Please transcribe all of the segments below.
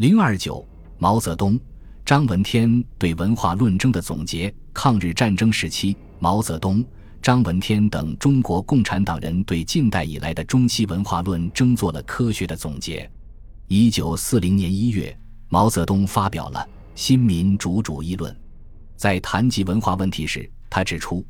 零二九，毛泽东、张闻天对文化论争的总结。抗日战争时期，毛泽东、张闻天等中国共产党人对近代以来的中西文化论争做了科学的总结。一九四零年一月，毛泽东发表了《新民主主义论》。在谈及文化问题时，他指出，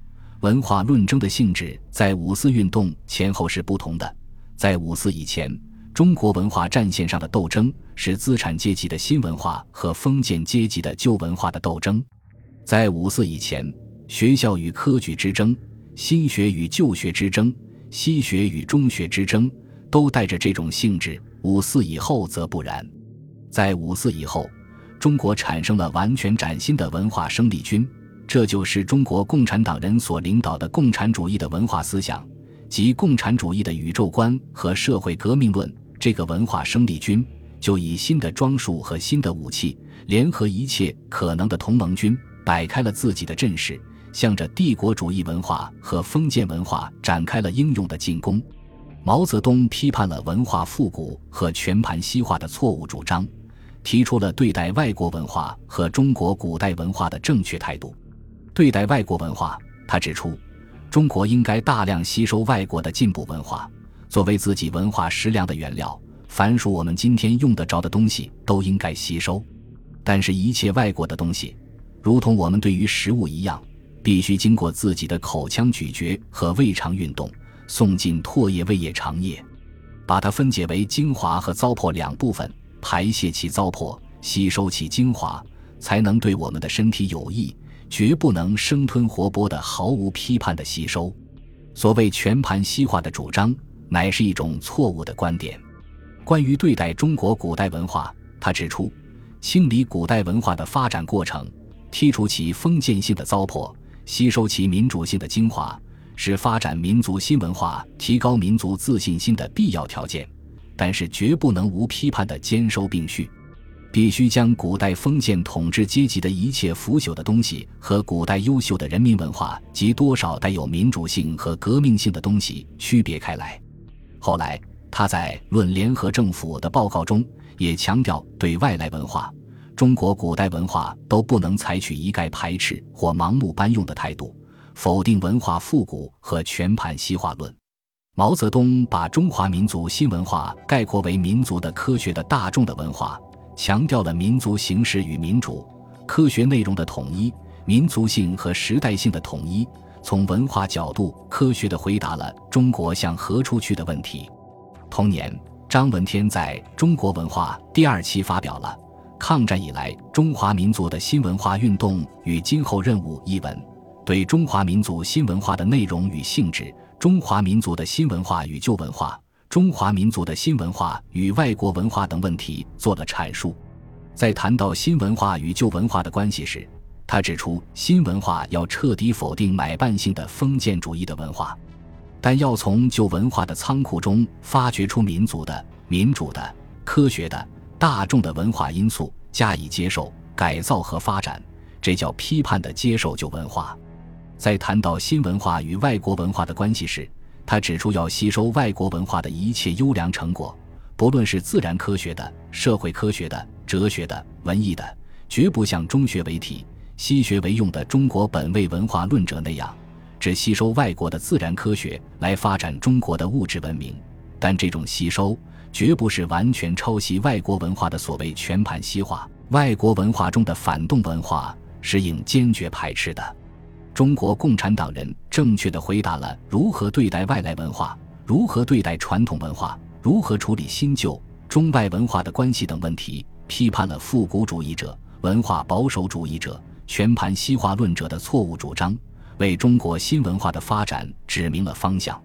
文化论争的性质在五四运动前后是不同的。在五四以前，中国文化战线上的斗争是资产阶级的新文化和封建阶级的旧文化的斗争。在五四以前，学校与科举之争、新学与旧学之争、西学与中学之争，都带着这种性质。五四以后则不然。在五四以后，中国产生了完全崭新的文化生力军，这就是中国共产党人所领导的共产主义的文化思想，即共产主义的宇宙观和社会革命论。这个文化生力军就以新的装束和新的武器，联合一切可能的同盟军。摆开了自己的阵势，向着帝国主义文化和封建文化展开了英勇的进攻。毛泽东批判了文化复古和全盘西化的错误主张，提出了对待外国文化和中国古代文化的正确态度。对待外国文化，他指出，中国应该大量吸收外国的进步文化，作为自己文化食粮的原料。凡属我们今天用得着的东西，都应该吸收。但是，一切外国的东西。如同我们对于食物一样，必须经过自己的口腔咀嚼和胃肠运动，送进唾液、胃液、肠液，把它分解为精华和糟粕两部分，排泄其糟粕，吸收其精华，才能对我们的身体有益。绝不能生吞活剥的毫无批判的吸收。所谓全盘西化的主张，乃是一种错误的观点。关于对待中国古代文化，他指出，清理古代文化的发展过程。剔除其封建性的糟粕，吸收其民主性的精华，是发展民族新文化、提高民族自信心的必要条件。但是，绝不能无批判的兼收并蓄，必须将古代封建统治阶级的一切腐朽的东西和古代优秀的人民文化及多少带有民主性和革命性的东西区别开来。后来，他在《论联合政府》的报告中也强调，对外来文化。中国古代文化都不能采取一概排斥或盲目搬用的态度，否定文化复古和全盘西化论。毛泽东把中华民族新文化概括为民族的科学的大众的文化，强调了民族形式与民主、科学内容的统一、民族性和时代性的统一。从文化角度，科学地回答了中国向何处去的问题。同年，张闻天在中国文化第二期发表了。抗战以来，中华民族的新文化运动与今后任务一文，对中华民族新文化的内容与性质、中华民族的新文化与旧文化、中华民族的新文化与外国文化等问题做了阐述。在谈到新文化与旧文化的关系时，他指出，新文化要彻底否定买办性的封建主义的文化，但要从旧文化的仓库中发掘出民族的、民主的、科学的。大众的文化因素加以接受、改造和发展，这叫批判的接受旧文化。在谈到新文化与外国文化的关系时，他指出要吸收外国文化的一切优良成果，不论是自然科学的、社会科学的、哲学的、文艺的，绝不像中学为体、西学为用的中国本位文化论者那样，只吸收外国的自然科学来发展中国的物质文明。但这种吸收。绝不是完全抄袭外国文化的所谓全盘西化，外国文化中的反动文化是应坚决排斥的。中国共产党人正确的回答了如何对待外来文化、如何对待传统文化、如何处理新旧中外文化的关系等问题，批判了复古主义者、文化保守主义者、全盘西化论者的错误主张，为中国新文化的发展指明了方向。